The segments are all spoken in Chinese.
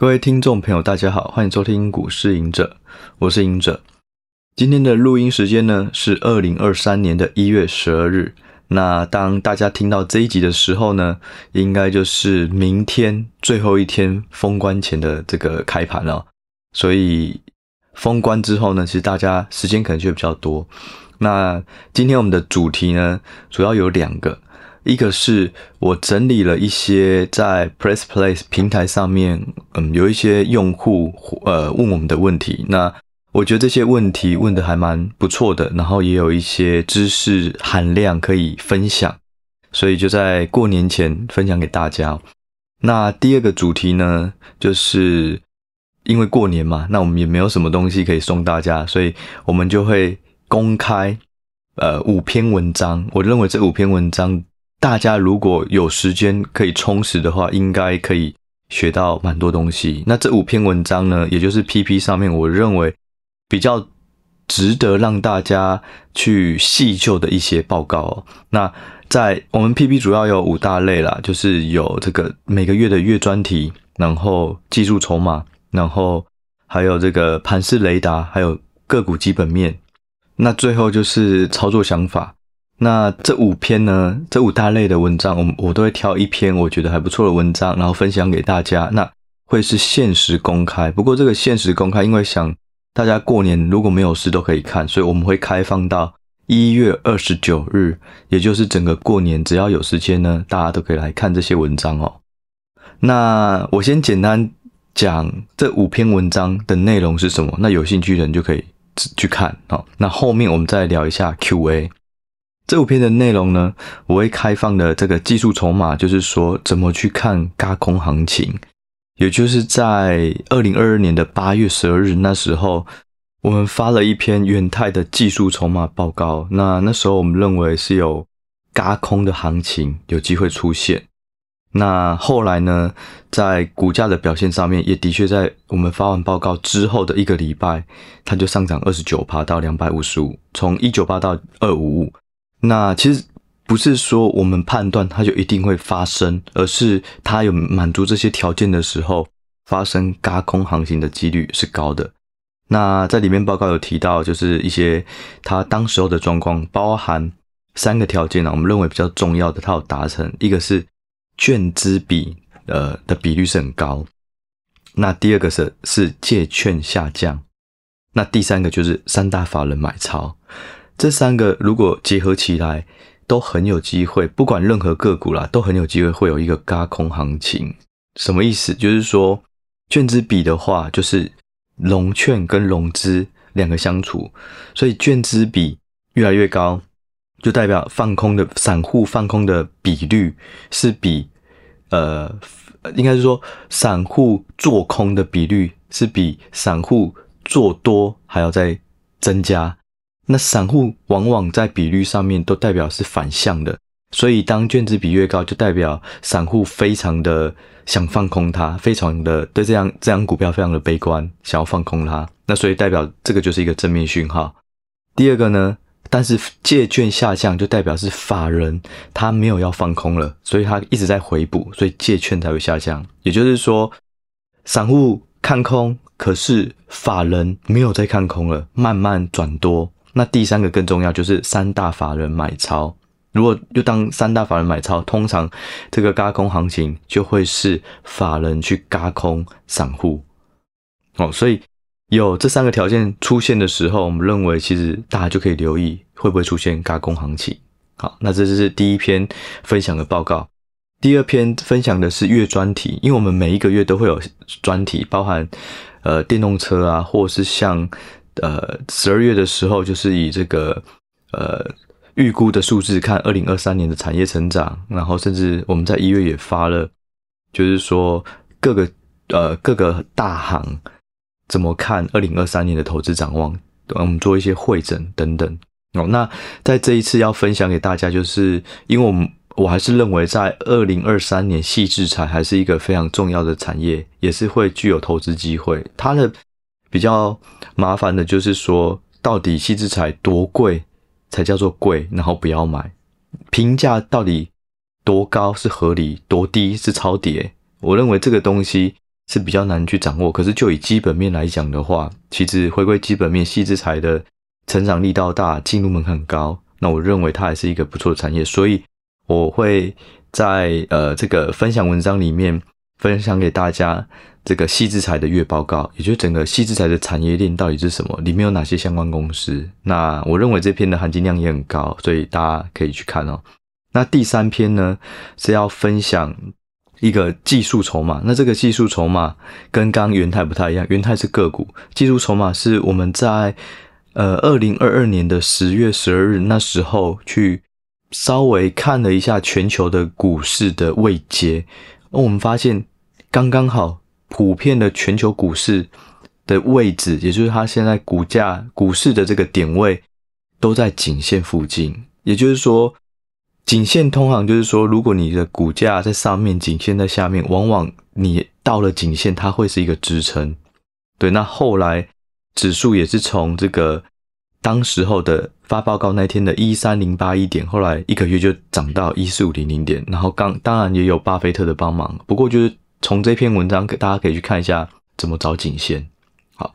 各位听众朋友，大家好，欢迎收听股市赢者，我是赢者。今天的录音时间呢是二零二三年的一月十二日。那当大家听到这一集的时候呢，应该就是明天最后一天封关前的这个开盘了。所以封关之后呢，其实大家时间可能就会比较多。那今天我们的主题呢，主要有两个。一个是我整理了一些在 Press Play 平台上面，嗯，有一些用户呃问我们的问题，那我觉得这些问题问得还蛮不错的，然后也有一些知识含量可以分享，所以就在过年前分享给大家。那第二个主题呢，就是因为过年嘛，那我们也没有什么东西可以送大家，所以我们就会公开呃五篇文章，我认为这五篇文章。大家如果有时间可以充实的话，应该可以学到蛮多东西。那这五篇文章呢，也就是 PP 上面我认为比较值得让大家去细究的一些报告哦。那在我们 PP 主要有五大类啦，就是有这个每个月的月专题，然后技术筹码，然后还有这个盘势雷达，还有个股基本面。那最后就是操作想法。那这五篇呢，这五大类的文章，我我都会挑一篇我觉得还不错的文章，然后分享给大家。那会是限时公开，不过这个限时公开，因为想大家过年如果没有事都可以看，所以我们会开放到一月二十九日，也就是整个过年，只要有时间呢，大家都可以来看这些文章哦。那我先简单讲这五篇文章的内容是什么，那有兴趣的人就可以去看哦。那后面我们再聊一下 QA。这五篇的内容呢，我会开放的这个技术筹码，就是说怎么去看轧空行情，也就是在二零二二年的八月十二日那时候，我们发了一篇元泰的技术筹码报告。那那时候我们认为是有轧空的行情有机会出现。那后来呢，在股价的表现上面，也的确在我们发完报告之后的一个礼拜，它就上涨二十九趴到两百五十五，从一九八到二五五。那其实不是说我们判断它就一定会发生，而是它有满足这些条件的时候，发生轧空航行的几率是高的。那在里面报告有提到，就是一些它当时候的状况，包含三个条件呢，我们认为比较重要的，它有达成。一个是券资比呃的比率是很高，那第二个是是借券下降，那第三个就是三大法人买超。这三个如果结合起来，都很有机会，不管任何个股啦，都很有机会会有一个轧空行情。什么意思？就是说，券资比的话，就是融券跟融资两个相处，所以券资比越来越高，就代表放空的散户放空的比率是比呃，应该是说散户做空的比率是比散户做多还要再增加。那散户往往在比率上面都代表是反向的，所以当券资比越高，就代表散户非常的想放空它，非常的对这样这样股票非常的悲观，想要放空它。那所以代表这个就是一个正面讯号。第二个呢，但是借券下降就代表是法人他没有要放空了，所以他一直在回补，所以借券才会下降。也就是说，散户看空，可是法人没有再看空了，慢慢转多。那第三个更重要，就是三大法人买超。如果就当三大法人买超，通常这个轧空行情就会是法人去轧空散户。哦，所以有这三个条件出现的时候，我们认为其实大家就可以留意会不会出现轧空行情。好，那这就是第一篇分享的报告。第二篇分享的是月专题，因为我们每一个月都会有专题，包含呃电动车啊，或是像。呃，十二月的时候，就是以这个呃预估的数字看二零二三年的产业成长，然后甚至我们在一月也发了，就是说各个呃各个大行怎么看二零二三年的投资展望，我们做一些会诊等等哦。那在这一次要分享给大家，就是因为我们我还是认为在二零二三年矽智财还是一个非常重要的产业，也是会具有投资机会，它的。比较麻烦的就是说，到底矽智财多贵才叫做贵，然后不要买。评价到底多高是合理，多低是超跌。我认为这个东西是比较难去掌握。可是就以基本面来讲的话，其实回归基本面，矽智财的成长力道大，进入门槛高，那我认为它还是一个不错的产业。所以我会在呃这个分享文章里面分享给大家这个矽智财的月报告，也就是整个矽智财的产业链到底是什么，里面有哪些相关公司。那我认为这篇的含金量也很高，所以大家可以去看哦。那第三篇呢是要分享一个技术筹码。那这个技术筹码跟刚元泰不太一样，元泰是个股，技术筹码是我们在呃二零二二年的十月十二日那时候去稍微看了一下全球的股市的位阶，而我们发现刚刚好普遍的全球股市的位置，也就是它现在股价股市的这个点位都在颈线附近，也就是说。颈线通常就是说，如果你的股价在上面，颈线在下面，往往你到了颈线，它会是一个支撑。对，那后来指数也是从这个当时候的发报告那天的一三零八一点，后来一个月就涨到一四五零零点，然后刚当然也有巴菲特的帮忙。不过就是从这篇文章，大家可以去看一下怎么找颈线。好，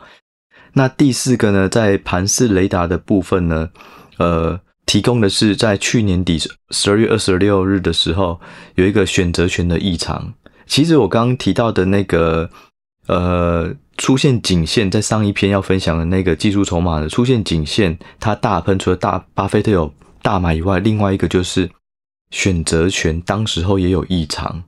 那第四个呢，在盘式雷达的部分呢，呃。提供的是在去年底十二月二十六日的时候，有一个选择权的异常。其实我刚刚提到的那个呃出现颈线，在上一篇要分享的那个技术筹码的出现颈线，它大喷，除了大巴菲特有大买以外，另外一个就是选择权，当时候也有异常。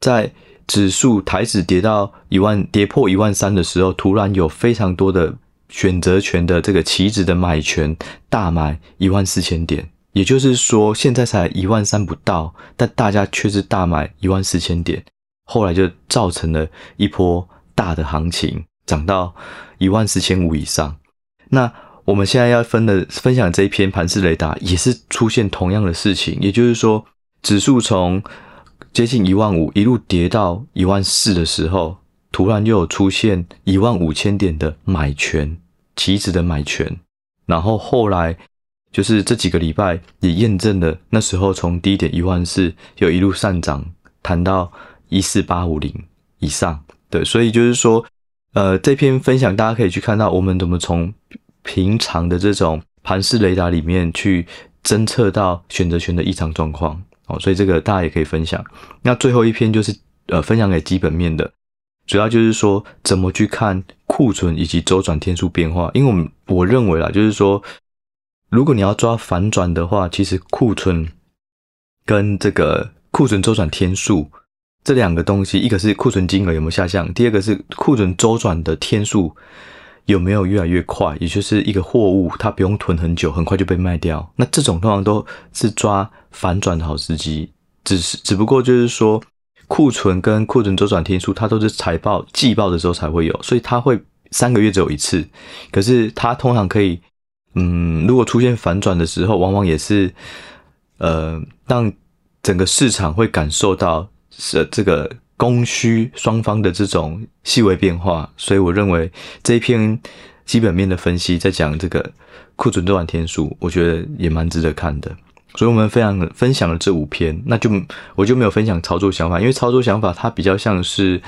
在指数台指跌到一万跌破一万三的时候，突然有非常多的。选择权的这个期指的买权大买一万四千点，也就是说现在才一万三不到，但大家却是大买一万四千点，后来就造成了一波大的行情，涨到一万四千五以上。那我们现在要分的分享这一篇盘式雷达，也是出现同样的事情，也就是说指数从接近一万五一路跌到一万四的时候，突然又有出现一万五千点的买权。期指的买权，然后后来就是这几个礼拜也验证了，那时候从低点一万四又一路上涨，谈到一四八五零以上，对，所以就是说，呃，这篇分享大家可以去看到我们怎么从平常的这种盘式雷达里面去侦测到选择权的异常状况，哦，所以这个大家也可以分享。那最后一篇就是呃，分享给基本面的。主要就是说，怎么去看库存以及周转天数变化？因为我们我认为啦，就是说，如果你要抓反转的话，其实库存跟这个库存周转天数这两个东西，一个是库存金额有没有下降，第二个是库存周转的天数有没有越来越快，也就是一个货物它不用囤很久，很快就被卖掉。那这种通常都是抓反转的好时机，只是只不过就是说。库存跟库存周转天数，它都是财报季报的时候才会有，所以它会三个月只有一次。可是它通常可以，嗯，如果出现反转的时候，往往也是，呃，让整个市场会感受到是这个供需双方的这种细微变化。所以我认为这一篇基本面的分析在讲这个库存周转天数，我觉得也蛮值得看的。所以我们非常分享了这五篇，那就我就没有分享操作想法，因为操作想法它比较像是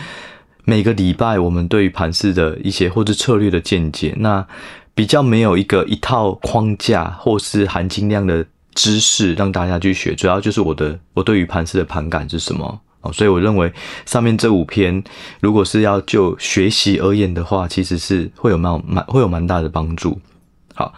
每个礼拜我们对于盘市的一些或者策略的见解，那比较没有一个一套框架或是含金量的知识让大家去学，主要就是我的我对于盘市的盘感是什么哦，所以我认为上面这五篇如果是要就学习而言的话，其实是会有蛮蛮会有蛮大的帮助。好，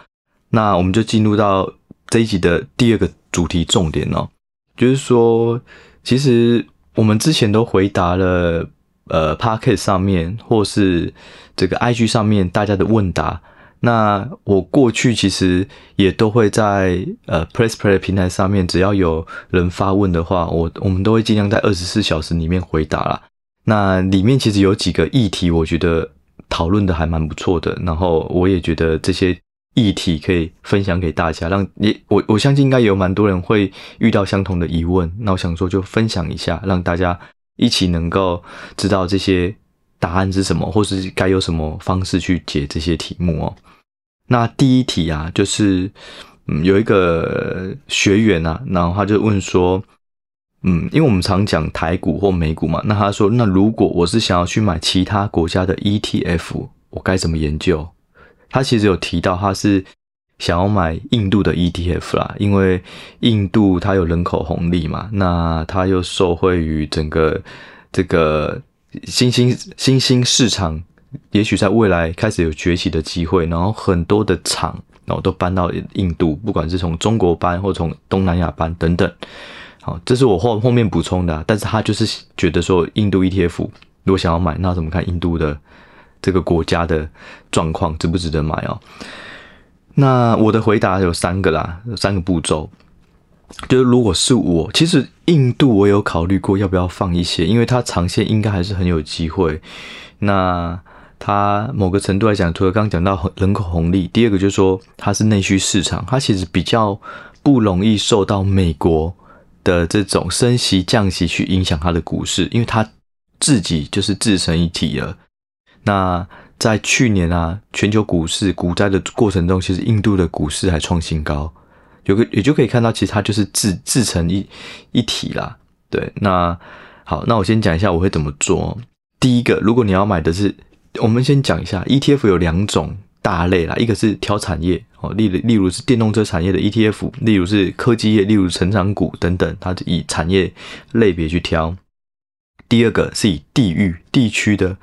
那我们就进入到。这一集的第二个主题重点哦，就是说，其实我们之前都回答了，呃，Podcast 上面或是这个 IG 上面大家的问答。那我过去其实也都会在呃 PressPlay 的平台上面，只要有人发问的话，我我们都会尽量在二十四小时里面回答啦。那里面其实有几个议题，我觉得讨论的还蛮不错的，然后我也觉得这些。议题可以分享给大家，让也我我相信应该有蛮多人会遇到相同的疑问，那我想说就分享一下，让大家一起能够知道这些答案是什么，或是该有什么方式去解这些题目哦。那第一题啊，就是嗯有一个学员啊，然后他就问说，嗯，因为我们常讲台股或美股嘛，那他说，那如果我是想要去买其他国家的 ETF，我该怎么研究？他其实有提到，他是想要买印度的 ETF 啦，因为印度它有人口红利嘛，那它又受惠于整个这个新兴新兴市场，也许在未来开始有崛起的机会，然后很多的厂，然后都搬到印度，不管是从中国搬或从东南亚搬等等。好，这是我后后面补充的，但是他就是觉得说，印度 ETF 如果想要买，那怎么看印度的这个国家的状况，值不值得买哦？那我的回答有三个啦，三个步骤，就是如果是我，其实印度我有考虑过要不要放一些，因为它长线应该还是很有机会。那它某个程度来讲，除了刚刚讲到人口红利，第二个就是说它是内需市场，它其实比较不容易受到美国。的这种升息降息去影响它的股市，因为它自己就是自成一体了。那在去年啊，全球股市股灾的过程中，其实印度的股市还创新高，有个也就可以看到，其实它就是自自成一一体啦。对，那好，那我先讲一下我会怎么做。第一个，如果你要买的是，我们先讲一下 ETF 有两种。大类啦，一个是挑产业哦，例如例如是电动车产业的 ETF，例如是科技业，例如成长股等等，它是以产业类别去挑。第二个是以地域地区的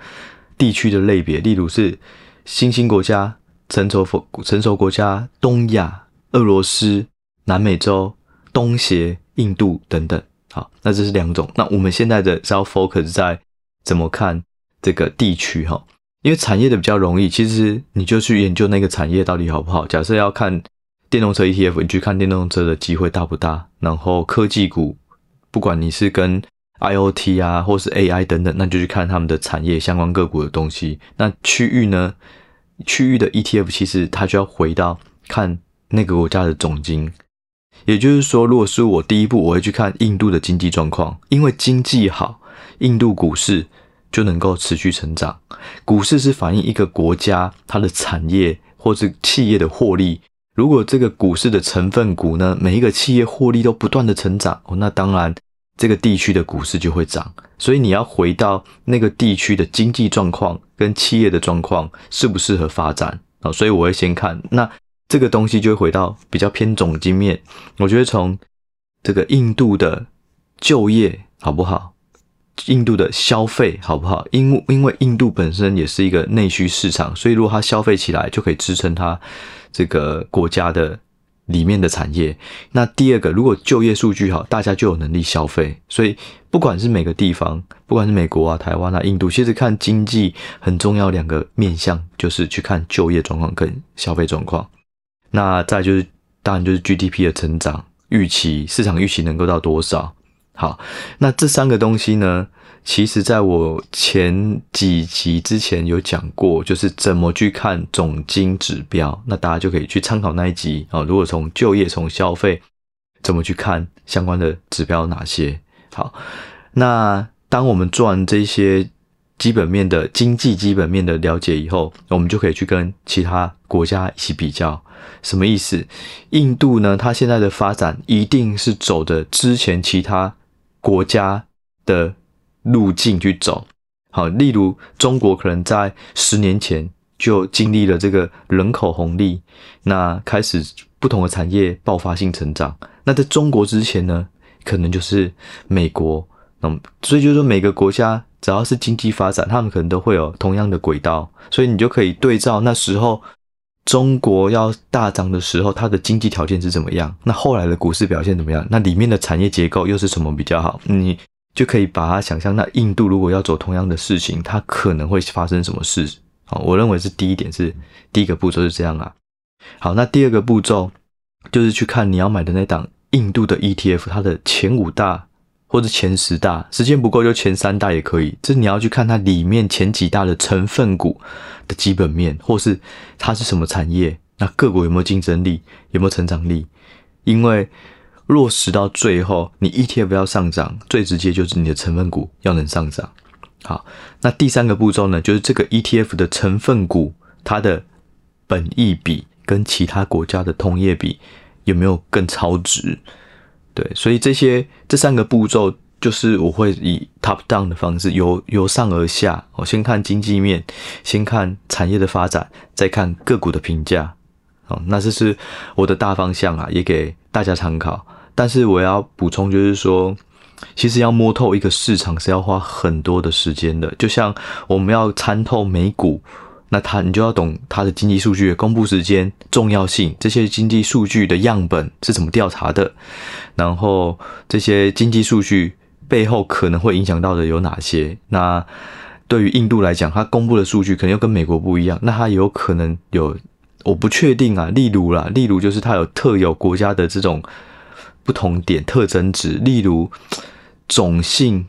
地区的类别，例如是新兴国家、成熟成熟国家、东亚、俄罗斯、南美洲、东协、印度等等。好，那这是两种。那我们现在的是要 focus 在怎么看这个地区哈。因为产业的比较容易，其实你就去研究那个产业到底好不好。假设要看电动车 ETF，你去看电动车的机会大不大。然后科技股，不管你是跟 IoT 啊，或是 AI 等等，那就去看他们的产业相关个股的东西。那区域呢？区域的 ETF 其实它就要回到看那个国家的总经。也就是说，如果是我第一步，我会去看印度的经济状况，因为经济好，印度股市。就能够持续成长。股市是反映一个国家它的产业或是企业的获利。如果这个股市的成分股呢，每一个企业获利都不断的成长，哦，那当然这个地区的股市就会涨。所以你要回到那个地区的经济状况跟企业的状况适不适合发展啊？所以我会先看，那这个东西就会回到比较偏总经面。我觉得从这个印度的就业好不好？印度的消费好不好？因因为印度本身也是一个内需市场，所以如果它消费起来，就可以支撑它这个国家的里面的产业。那第二个，如果就业数据好，大家就有能力消费。所以不管是每个地方，不管是美国啊、台湾啊、印度，其实看经济很重要两个面向，就是去看就业状况跟消费状况。那再就是当然就是 GDP 的成长预期，市场预期能够到多少？好，那这三个东西呢，其实在我前几集之前有讲过，就是怎么去看总经指标，那大家就可以去参考那一集啊。如果从就业、从消费，怎么去看相关的指标哪些？好，那当我们做完这些基本面的经济基本面的了解以后，我们就可以去跟其他国家一起比较。什么意思？印度呢，它现在的发展一定是走的之前其他。国家的路径去走，好，例如中国可能在十年前就经历了这个人口红利，那开始不同的产业爆发性成长。那在中国之前呢，可能就是美国，嗯，所以就是说每个国家只要是经济发展，他们可能都会有同样的轨道，所以你就可以对照那时候。中国要大涨的时候，它的经济条件是怎么样？那后来的股市表现怎么样？那里面的产业结构又是什么比较好？你就可以把它想象，那印度如果要走同样的事情，它可能会发生什么事？好，我认为是第一点是第一个步骤是这样啊。好，那第二个步骤就是去看你要买的那档印度的 ETF，它的前五大。或者前十大，时间不够就前三大也可以。这你要去看它里面前几大的成分股的基本面，或是它是什么产业，那个股有没有竞争力，有没有成长力？因为落实到最后，你 ETF 要上涨，最直接就是你的成分股要能上涨。好，那第三个步骤呢，就是这个 ETF 的成分股它的本益比跟其他国家的同业比有没有更超值？对，所以这些这三个步骤就是我会以 top down 的方式，由由上而下，我先看经济面，先看产业的发展，再看个股的评价。哦，那这是我的大方向啊，也给大家参考。但是我要补充，就是说，其实要摸透一个市场是要花很多的时间的。就像我们要参透美股，那它你就要懂它的经济数据的公布时间、重要性，这些经济数据的样本是怎么调查的，然后这些经济数据背后可能会影响到的有哪些？那对于印度来讲，它公布的数据可能又跟美国不一样，那它有可能有。我不确定啊，例如啦，例如就是它有特有国家的这种不同点特征值，例如种姓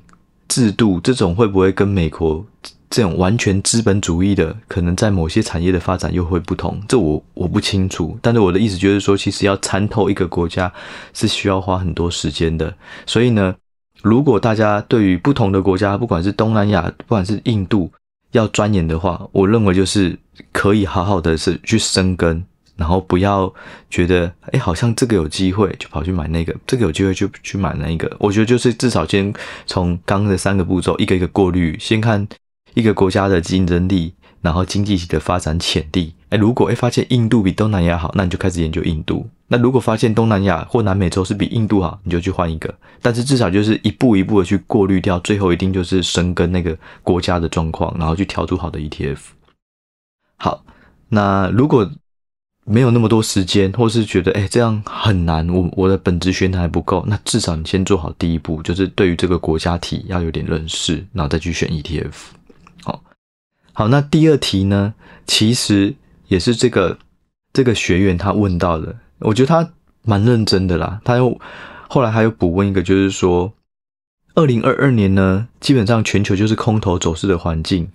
制度这种会不会跟美国这种完全资本主义的，可能在某些产业的发展又会不同？这我我不清楚。但是我的意思就是说，其实要参透一个国家是需要花很多时间的。所以呢，如果大家对于不同的国家，不管是东南亚，不管是印度，要钻研的话，我认为就是可以好好的是去深耕，然后不要觉得哎，好像这个有机会就跑去买那个，这个有机会就去买那个。我觉得就是至少先从刚刚的三个步骤一个一个过滤，先看一个国家的竞争力。然后经济体的发展潜力，哎，如果哎发现印度比东南亚好，那你就开始研究印度。那如果发现东南亚或南美洲是比印度好，你就去换一个。但是至少就是一步一步的去过滤掉，最后一定就是深耕那个国家的状况，然后去挑出好的 ETF。好，那如果没有那么多时间，或是觉得哎这样很难，我我的本职学的还不够，那至少你先做好第一步，就是对于这个国家体要有点认识，然后再去选 ETF。好，那第二题呢，其实也是这个这个学员他问到的，我觉得他蛮认真的啦。他又后来还有补问一个，就是说，二零二二年呢，基本上全球就是空头走势的环境。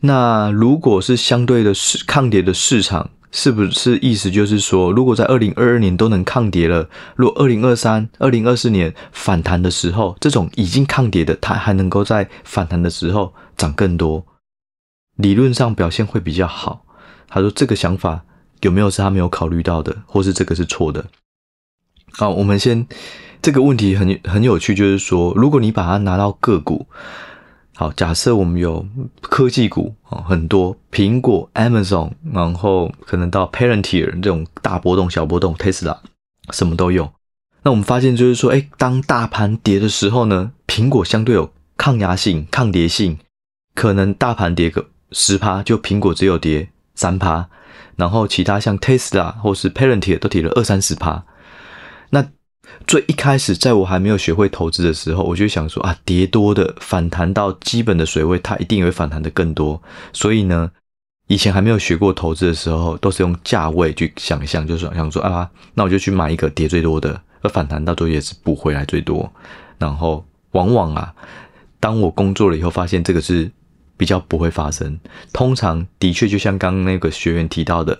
那如果是相对的市抗跌的市场，是不是意思就是说，如果在二零二二年都能抗跌了，如果二零二三、二零二四年反弹的时候，这种已经抗跌的，它还能够在反弹的时候涨更多？理论上表现会比较好。他说这个想法有没有是他没有考虑到的，或是这个是错的？好，我们先这个问题很很有趣，就是说，如果你把它拿到个股，好，假设我们有科技股啊，很多苹果、Amazon，然后可能到 Palantir 这种大波动、小波动，Tesla 什么都有。那我们发现就是说，哎，当大盘跌的时候呢，苹果相对有抗压性、抗跌性，可能大盘跌个。十趴，就苹果只有跌三趴，然后其他像 Tesla 或是 Palantir 都跌了二三十趴。那最一开始，在我还没有学会投资的时候，我就想说啊，跌多的反弹到基本的水位，它一定也会反弹的更多。所以呢，以前还没有学过投资的时候，都是用价位去想象，就是想说啊，那我就去买一个跌最多的，而反弹到最后也是补回来最多。然后往往啊，当我工作了以后，发现这个是。比较不会发生，通常的确就像刚刚那个学员提到的，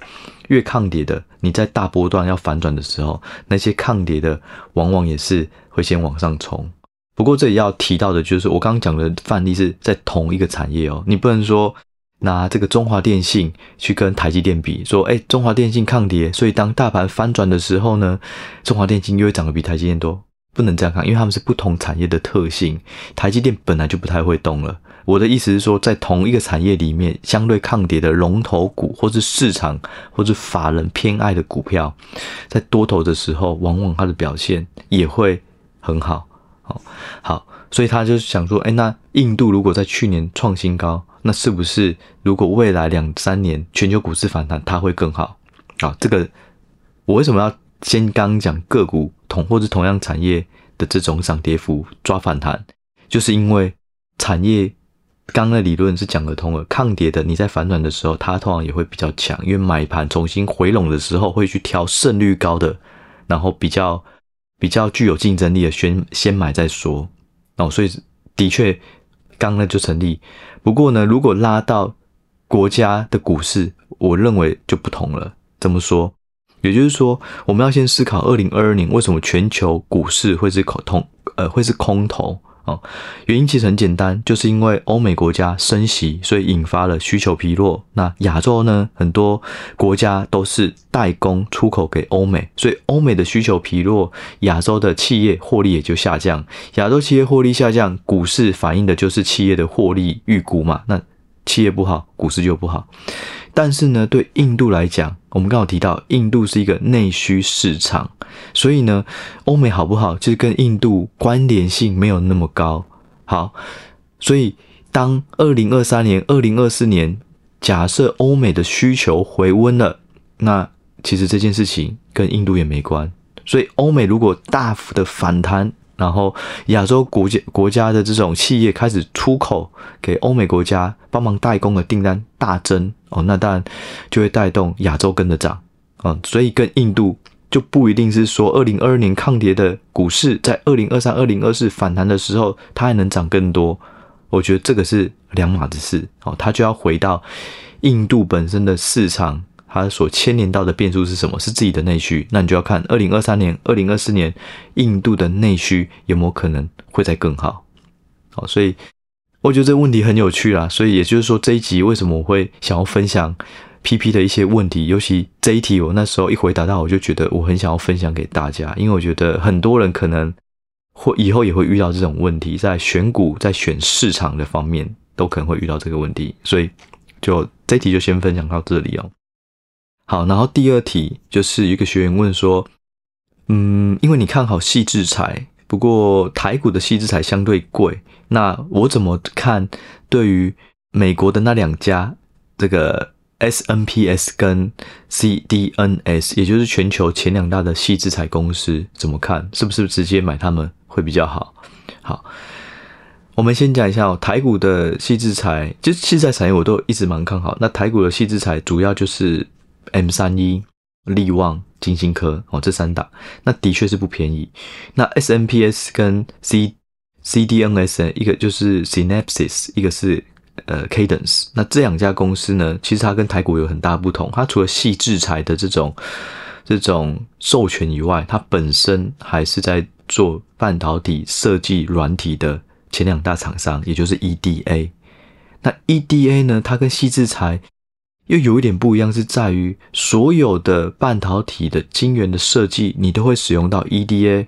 越抗跌的，你在大波段要反转的时候，那些抗跌的往往也是会先往上冲。不过这里要提到的就是，我刚刚讲的范例是在同一个产业哦，你不能说拿这个中华电信去跟台积电比，说哎，中华电信抗跌，所以当大盘翻转的时候呢，中华电信又会涨得比台积电多，不能这样看，因为他们是不同产业的特性，台积电本来就不太会动了。我的意思是说，在同一个产业里面，相对抗跌的龙头股，或是市场，或是法人偏爱的股票，在多头的时候，往往它的表现也会很好。好，好，所以他就想说，哎，那印度如果在去年创新高，那是不是如果未来两三年全球股市反弹，它会更好？啊，这个我为什么要先刚讲个股同或是同样产业的这种涨跌幅抓反弹，就是因为产业。刚的理论是讲得通的，抗跌的你在反转的时候，它通常也会比较强，因为买盘重新回笼的时候会去挑胜率高的，然后比较比较具有竞争力的先先买再说。哦，所以的确刚刚就成立。不过呢，如果拉到国家的股市，我认为就不同了。怎么说？也就是说，我们要先思考二零二二年为什么全球股市会是空，呃，会是空头。哦，原因其实很简单，就是因为欧美国家升息，所以引发了需求疲弱。那亚洲呢，很多国家都是代工出口给欧美，所以欧美的需求疲弱，亚洲的企业获利也就下降。亚洲企业获利下降，股市反映的就是企业的获利预估嘛。那企业不好，股市就不好。但是呢，对印度来讲，我们刚好提到，印度是一个内需市场，所以呢，欧美好不好，就是跟印度关联性没有那么高。好，所以当二零二三年、二零二四年，假设欧美的需求回温了，那其实这件事情跟印度也没关。所以欧美如果大幅的反弹，然后亚洲国家国家的这种企业开始出口给欧美国家，帮忙代工的订单大增哦，那当然就会带动亚洲跟着涨啊，所以跟印度就不一定是说二零二二年抗跌的股市，在二零二三、二零二四反弹的时候，它还能涨更多。我觉得这个是两码子事哦，它就要回到印度本身的市场。它所牵连到的变数是什么？是自己的内需，那你就要看二零二三年、二零二四年印度的内需有没有可能会再更好。好，所以我觉得这个问题很有趣啦。所以也就是说，这一集为什么我会想要分享 PP 的一些问题，尤其这一题，我那时候一回答到，我就觉得我很想要分享给大家，因为我觉得很多人可能会以后也会遇到这种问题，在选股、在选市场的方面都可能会遇到这个问题，所以就这一题就先分享到这里哦。好，然后第二题就是一个学员问说，嗯，因为你看好矽智财，不过台股的矽智财相对贵，那我怎么看？对于美国的那两家，这个 SNPS 跟 CDNS，也就是全球前两大的矽智财公司，怎么看？是不是直接买他们会比较好？好，我们先讲一下哦，台股的矽智财，就是矽智财产业我都一直蛮看好。那台股的矽智财主要就是。M 三一、力旺、晶心科哦，这三档那的确是不便宜。那 SNPS 跟 C CDNS 一个就是 Synopsys，一个是呃 Cadence。那这两家公司呢，其实它跟台股有很大不同。它除了矽智财的这种这种授权以外，它本身还是在做半导体设计软体的前两大厂商，也就是 EDA。那 EDA 呢，它跟矽智财。又有一点不一样，是在于所有的半导体的晶圆的设计，你都会使用到 EDA，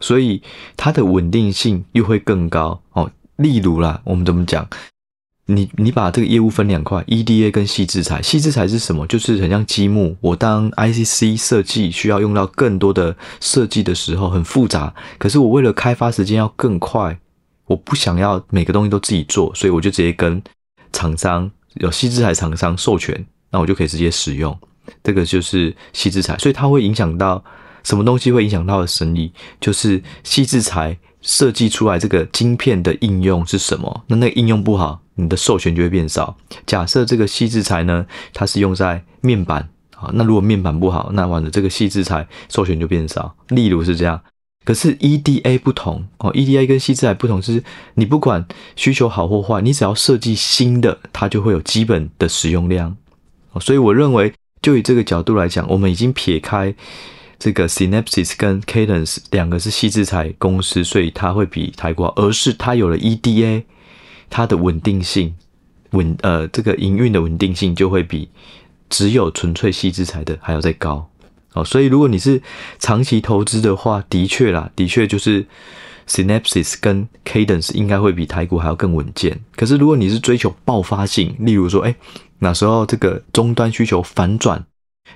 所以它的稳定性又会更高哦。例如啦，我们怎么讲？你你把这个业务分两块，EDA 跟矽智财。矽智财是什么？就是很像积木。我当 ICC 设计需要用到更多的设计的时候，很复杂。可是我为了开发时间要更快，我不想要每个东西都自己做，所以我就直接跟厂商。有矽智财厂商授权，那我就可以直接使用。这个就是矽智财，所以它会影响到什么东西？会影响到的生意，就是矽智财设计出来这个晶片的应用是什么？那那个应用不好，你的授权就会变少。假设这个矽智财呢，它是用在面板啊，那如果面板不好，那完了这个矽智财授权就变少。例如是这样。可是 EDA 不同哦，EDA 跟矽智财不同，是你不管需求好或坏，你只要设计新的，它就会有基本的使用量。所以我认为，就以这个角度来讲，我们已经撇开这个 Synopsys 跟 Cadence 两个是矽智财公司，所以它会比台国，而是它有了 EDA，它的稳定性稳呃这个营运的稳定性就会比只有纯粹矽智财的还要再高。哦，所以如果你是长期投资的话，的确啦，的确就是 Synopsys 跟 Cadence 应该会比台股还要更稳健。可是如果你是追求爆发性，例如说，哎，那时候这个终端需求反转，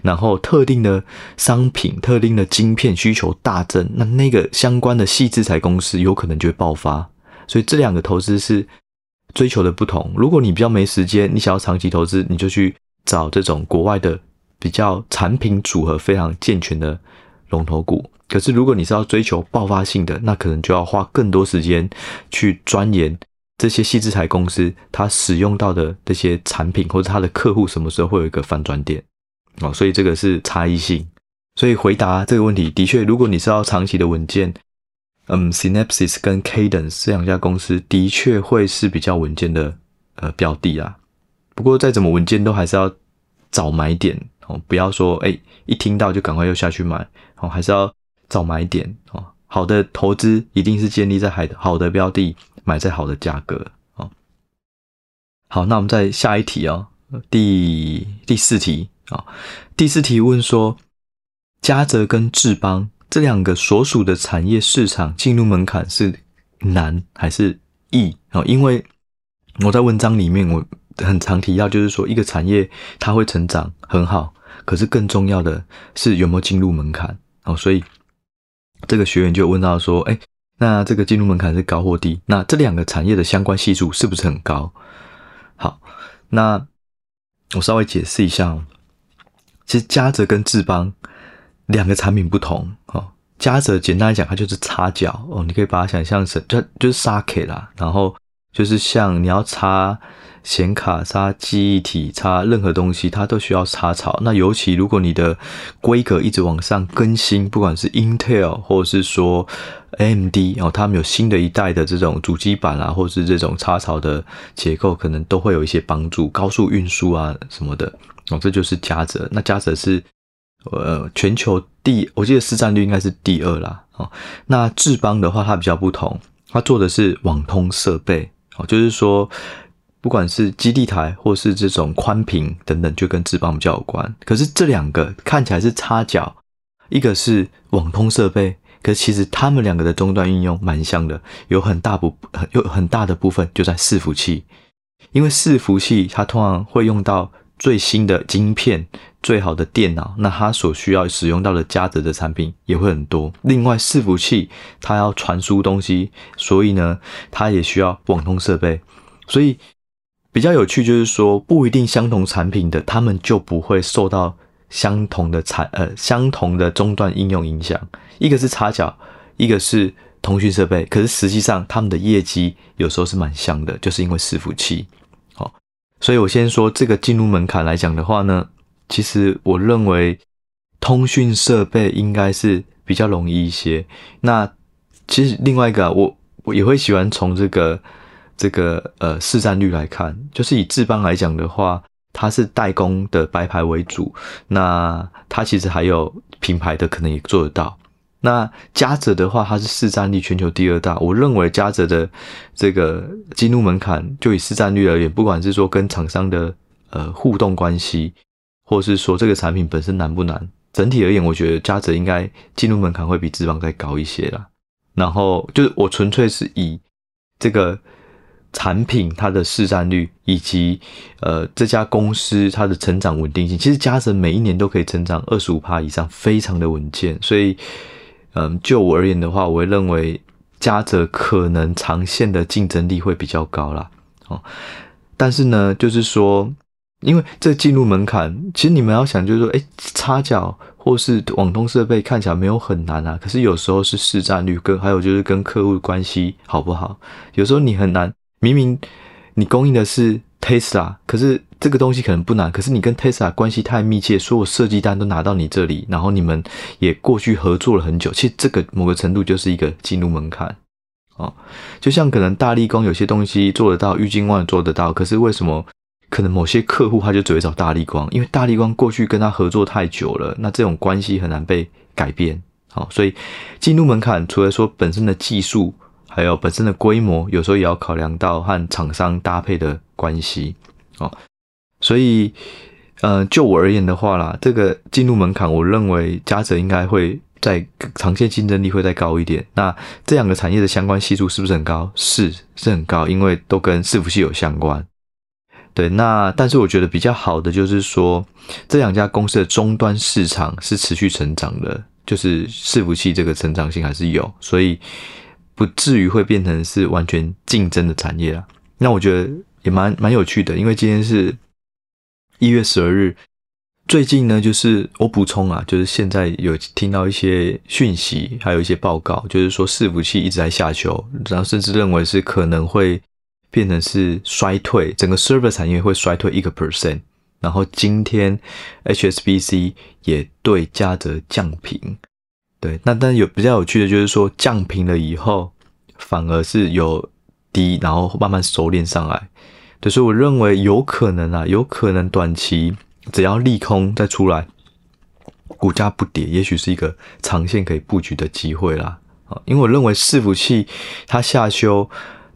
然后特定的商品、特定的晶片需求大增，那那个相关的细制裁公司有可能就会爆发。所以这两个投资是追求的不同。如果你比较没时间，你想要长期投资，你就去找这种国外的。比较产品组合非常健全的龙头股，可是如果你是要追求爆发性的，那可能就要花更多时间去钻研这些矽智财公司它使用到的这些产品，或者它的客户什么时候会有一个反转点哦，所以这个是差异性。所以回答这个问题，的确，如果你是要长期的稳健，嗯，Synopsys 跟 Cadence 这两家公司的确会是比较稳健的呃标的啊。不过再怎么稳健，都还是要找买点。不要说哎，一听到就赶快又下去买，哦，还是要早买点哦。好的投资一定是建立在好的好的标的，买在好的价格哦。好，那我们再下一题哦，第第四题啊、哦，第四题问说，嘉泽跟智邦这两个所属的产业市场进入门槛是难还是易啊、哦？因为我在文章里面我很常提到，就是说一个产业它会成长很好，可是更重要的是有没有进入门槛哦。所以这个学员就问到说，哎，那这个进入门槛是高或低？那这两个产业的相关系数是不是很高？好，那我稍微解释一下哦。其实嘉泽跟智邦两个产品不同哦。嘉泽简单来讲，它就是插脚哦，你可以把它想象成就就是沙 K 啦，然后。就是像你要插显卡、插记忆体、插任何东西，它都需要插槽。那尤其如果你的规格一直往上更新，不管是 Intel 或者是说 AMD 哦，他们有新的一代的这种主机板啊，或是这种插槽的结构，可能都会有一些帮助，高速运输啊什么的哦。这就是嘉泽。那嘉泽是呃全球第，我记得市占率应该是第二啦哦。那智邦的话，它比较不同，它做的是网通设备哦。就是说，不管是基地台或是这种宽屏等等，就跟智邦比较有关。可是这两个看起来是插脚，一个是网通设备，可是其实他们两个的终端应用蛮像的，有很大部有很大的部分就在伺服器，因为伺服器它通常会用到最新的晶片、最好的电脑，那它所需要使用到的嘉泽的产品也会很多。另外，伺服器它要传输东西，所以呢，它也需要网通设备。所以比较有趣就是说，不一定相同产品的，他们就不会受到相同的产呃相同的终端应用影响。一个是插脚，一个是通讯设备，可是实际上他们的业绩有时候是蛮像的，就是因为伺服器。好所以我先说这个进入门槛来讲的话呢，其实我认为通讯设备应该是比较容易一些。那其实另外一个，我我也会喜欢从这个这个呃市占率来看，就是以智邦来讲的话，它是代工的白牌为主，那它其实还有品牌的可能也做得到。那嘉泽的话，它是市占率全球第二大。我认为嘉泽的这个进入门槛，就以市占率而言，不管是说跟厂商的呃互动关系，或是说这个产品本身难不难，整体而言，我觉得嘉泽应该进入门槛会比智邦再高一些啦。然后就是我纯粹是以这个产品它的市占率，以及呃这家公司它的成长稳定性，其实嘉泽每一年都可以成长二十五趴以上，非常的稳健，所以。嗯，就我而言的话，我会认为嘉泽可能长线的竞争力会比较高啦。哦，但是呢，就是说，因为这进入门槛，其实你们要想，就是说，哎，插脚或是网通设备看起来没有很难啊，可是有时候是市占率跟还有就是跟客户关系好不好，有时候你很难，明明你供应的是 Tesla，可是。这个东西可能不难，可是你跟 Tesla 关系太密切，所有设计单都拿到你这里，然后你们也过去合作了很久。其实这个某个程度就是一个进入门槛哦。就像可能大力光有些东西做得到，玉晶光做得到，可是为什么可能某些客户他就只会找大力光？因为大力光过去跟他合作太久了，那这种关系很难被改变。好，所以进入门槛除了说本身的技术，还有本身的规模，有时候也要考量到和厂商搭配的关系哦。所以，呃，就我而言的话啦，这个进入门槛，我认为嘉泽应该会在长线竞争力会再高一点。那这两个产业的相关系数是不是很高？是，是很高，因为都跟伺服器有相关。对，那但是我觉得比较好的就是说，这两家公司的终端市场是持续成长的，就是伺服器这个成长性还是有，所以不至于会变成是完全竞争的产业啦。那我觉得也蛮蛮有趣的，因为今天是。一月十二日，最近呢，就是我补充啊，就是现在有听到一些讯息，还有一些报告，就是说伺服器一直在下修，然后甚至认为是可能会变成是衰退，整个 server 产业会衰退一个 percent。然后今天 HSBC 也对嘉泽降频，对，那但有比较有趣的就是说降评了以后，反而是有低，然后慢慢收敛上来。所以我认为有可能啊，有可能短期只要利空再出来，股价不跌，也许是一个长线可以布局的机会啦。啊，因为我认为伺服器它下修，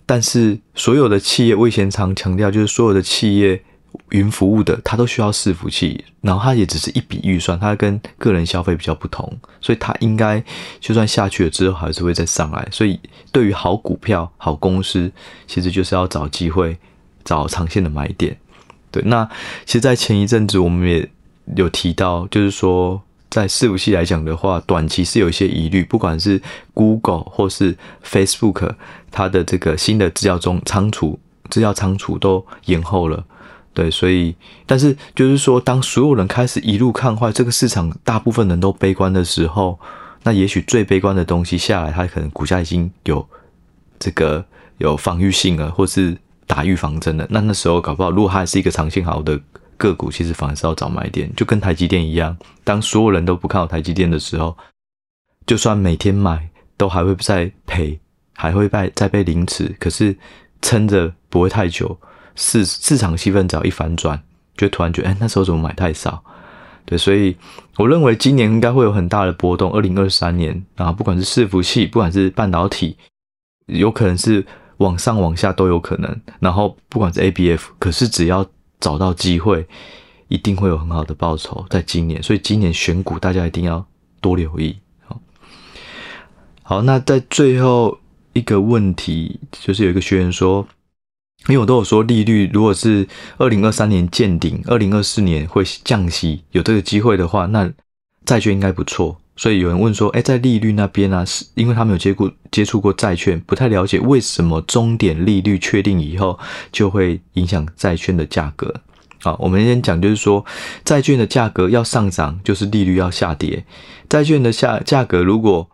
但是所有的企业，我以前常强调，就是所有的企业云服务的，它都需要伺服器，然后它也只是一笔预算，它跟个人消费比较不同，所以它应该就算下去了之后，还是会再上来。所以对于好股票、好公司，其实就是要找机会、找长线的买点。对，那其实，在前一阵子我们也有提到，就是说。在伺服器来讲的话，短期是有一些疑虑，不管是 Google 或是 Facebook，它的这个新的资料中仓储、资料仓储都延后了。对，所以，但是就是说，当所有人开始一路看坏这个市场，大部分人都悲观的时候，那也许最悲观的东西下来，它可能股价已经有这个有防御性了，或是打预防针了。那那时候搞不好，如果它是一个长线好的。个股其实反而是要找买点，就跟台积电一样。当所有人都不看好台积电的时候，就算每天买，都还会再赔，还会再再被凌迟。可是撑着不会太久，市市场气氛只要一反转，就突然觉得，哎，那时候怎么买太少？对，所以我认为今年应该会有很大的波动。二零二三年，然后不管是伺服器，不管是半导体，有可能是往上往下都有可能。然后不管是 ABF，可是只要找到机会，一定会有很好的报酬。在今年，所以今年选股大家一定要多留意。好，好，那在最后一个问题，就是有一个学员说，因为我都有说利率，如果是二零二三年见顶，二零二四年会降息，有这个机会的话，那债券应该不错。所以有人问说，哎，在利率那边呢、啊，是因为他们有接过接触过债券，不太了解为什么终点利率确定以后就会影响债券的价格。好，我们先讲，就是说债券的价格要上涨，就是利率要下跌。债券的下价格如果，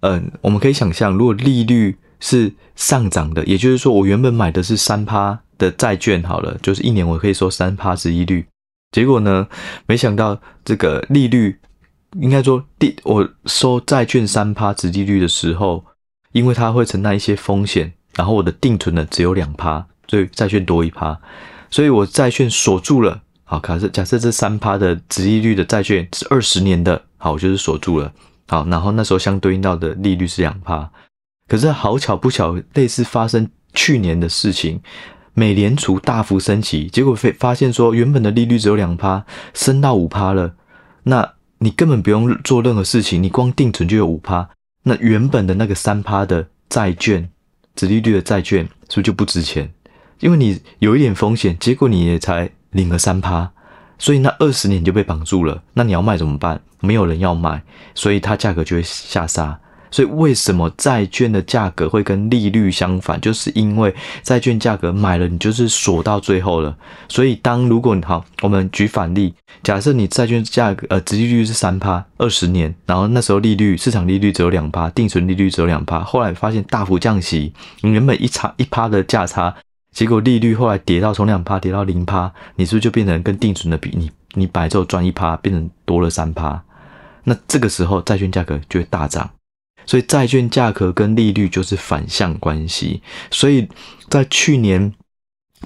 嗯，我们可以想象，如果利率是上涨的，也就是说我原本买的是三趴的债券，好了，就是一年我可以收三趴殖利率，结果呢，没想到这个利率。应该说，第我收债券三趴殖利率的时候，因为它会承担一些风险，然后我的定存呢只有两趴，所以债券多一趴，所以我债券锁住了。好，假设假设这三趴的殖利率的债券是二十年的，好，我就是锁住了。好，然后那时候相对应到的利率是两趴，可是好巧不巧，类似发生去年的事情，美联储大幅升息，结果发发现说原本的利率只有两趴，升到五趴了，那。你根本不用做任何事情，你光定存就有五趴，那原本的那个三趴的债券，子利率的债券是不是就不值钱？因为你有一点风险，结果你也才领了三趴，所以那二十年就被绑住了。那你要卖怎么办？没有人要买，所以它价格就会下杀。所以为什么债券的价格会跟利率相反？就是因为债券价格买了，你就是锁到最后了。所以当如果你好，我们举反例，假设你债券价格呃，殖利率是三趴，二十年，然后那时候利率市场利率只有两趴，定存利率只有两趴，后来发现大幅降息，你原本一差一趴的价差，结果利率后来跌到从两趴跌到零趴，你是不是就变成跟定存的比？你你本来就赚一趴，变成多了三趴，那这个时候债券价格就会大涨。所以债券价格跟利率就是反向关系，所以在去年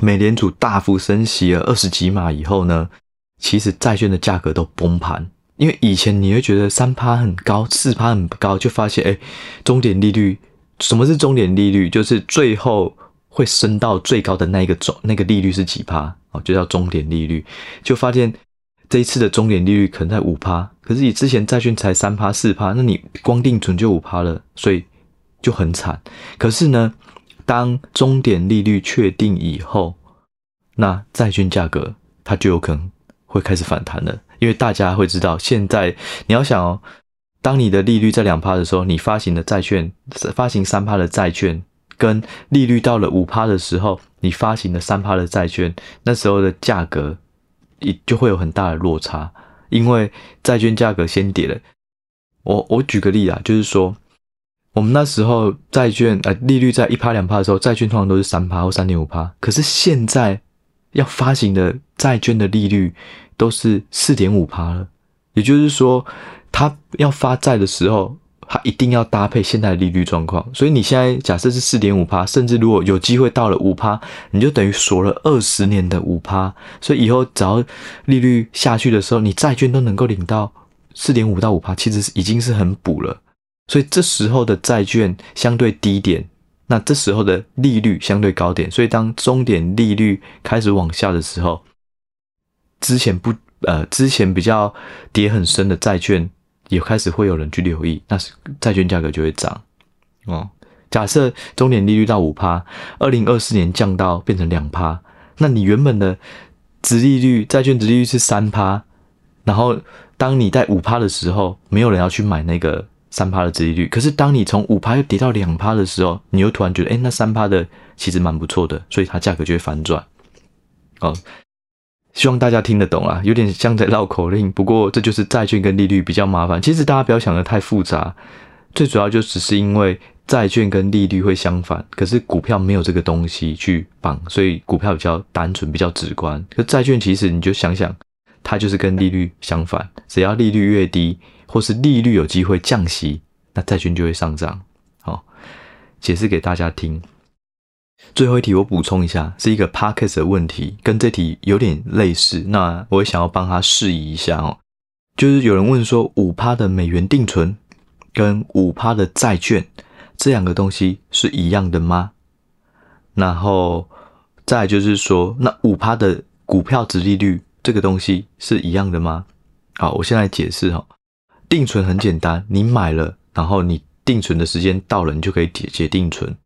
美联储大幅升息了二十几码以后呢，其实债券的价格都崩盘。因为以前你会觉得三趴很高，四趴很高，就发现哎，终点利率，什么是终点利率？就是最后会升到最高的那一个总那个利率是几趴？哦，就叫终点利率，就发现。这一次的终点利率可能在五趴，可是你之前债券才三趴四趴，那你光定存就五趴了，所以就很惨。可是呢，当终点利率确定以后，那债券价格它就有可能会开始反弹了，因为大家会知道，现在你要想哦，当你的利率在两趴的时候，你发行的债券发行三趴的债券，跟利率到了五趴的时候，你发行的三趴的债券，那时候的价格。也就会有很大的落差，因为债券价格先跌了。我我举个例啊，就是说，我们那时候债券呃利率在一趴两趴的时候，债券通常都是三趴或三点五趴。可是现在要发行的债券的利率都是四点五趴了，也就是说，它要发债的时候。它一定要搭配现在的利率状况，所以你现在假设是四点五趴，甚至如果有机会到了五趴，你就等于锁了二十年的五趴，所以以后只要利率下去的时候，你债券都能够领到四点五到五趴，其实已经是很补了。所以这时候的债券相对低点，那这时候的利率相对高点，所以当终点利率开始往下的时候，之前不呃之前比较跌很深的债券也开始会有人去留意，那是债券价格就会涨哦。假设中年利率到五趴，二零二四年降到变成两趴，那你原本的殖利率债券殖利率是三趴，然后当你在五趴的时候，没有人要去买那个三趴的殖利率，可是当你从五趴又跌到两趴的时候，你又突然觉得，诶，那三趴的其实蛮不错的，所以它价格就会反转。哦，希望大家听得懂啦，有点像在绕口令，不过这就是债券跟利率比较麻烦。其实大家不要想得太复杂，最主要就只是因为。债券跟利率会相反，可是股票没有这个东西去绑，所以股票比较单纯、比较直观。可债券其实你就想想，它就是跟利率相反，只要利率越低，或是利率有机会降息，那债券就会上涨。好，解释给大家听。最后一题我补充一下，是一个 Podcast 的问题，跟这题有点类似。那我也想要帮他释疑一下哦，就是有人问说，五趴的美元定存跟五趴的债券。这两个东西是一样的吗？然后再就是说，那五趴的股票殖利率这个东西是一样的吗？好，我先来解释哈。定存很简单，你买了，然后你定存的时间到了，你就可以解解定存。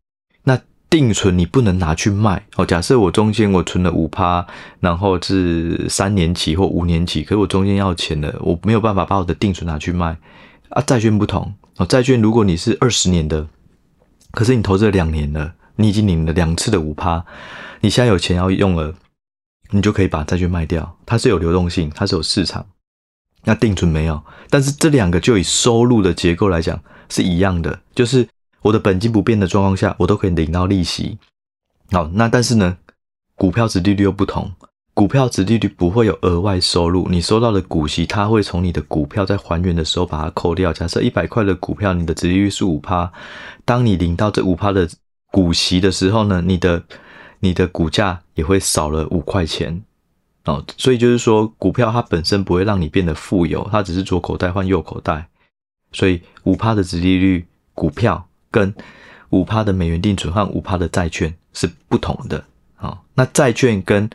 那定存你不能拿去卖哦。假设我中间我存了五趴，然后是三年期或五年期，可是我中间要钱了，我没有办法把我的定存拿去卖啊。债券不同哦，债券如果你是二十年的。可是你投资了两年了，你已经领了两次的五趴，你现在有钱要用了，你就可以把债券卖掉，它是有流动性，它是有市场。那定存没有，但是这两个就以收入的结构来讲是一样的，就是我的本金不变的状况下，我都可以领到利息。好，那但是呢，股票殖利率又不同。股票殖利率不会有额外收入，你收到的股息，它会从你的股票在还原的时候把它扣掉。假设一百块的股票，你的殖利率是五趴，当你领到这五趴的股息的时候呢，你的你的股价也会少了五块钱哦。所以就是说，股票它本身不会让你变得富有，它只是左口袋换右口袋。所以五趴的殖利率股票跟五趴的美元定存和五趴的债券是不同的。好，那债券跟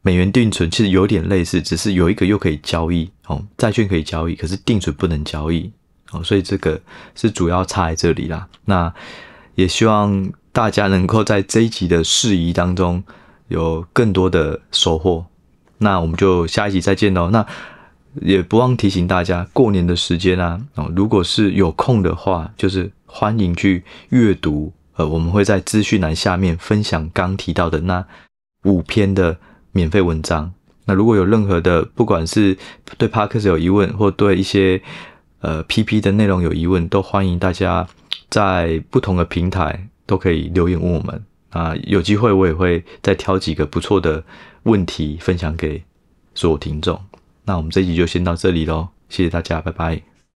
美元定存其实有点类似，只是有一个又可以交易哦，债券可以交易，可是定存不能交易哦，所以这个是主要差在这里啦。那也希望大家能够在这一集的事宜当中有更多的收获。那我们就下一集再见喽。那也不忘提醒大家，过年的时间啊，哦，如果是有空的话，就是欢迎去阅读。呃，我们会在资讯栏下面分享刚提到的那五篇的。免费文章。那如果有任何的，不管是对 Podcast 有疑问，或对一些呃 PP 的内容有疑问，都欢迎大家在不同的平台都可以留言问我们。啊，有机会我也会再挑几个不错的问题分享给所有听众。那我们这集就先到这里喽，谢谢大家，拜拜。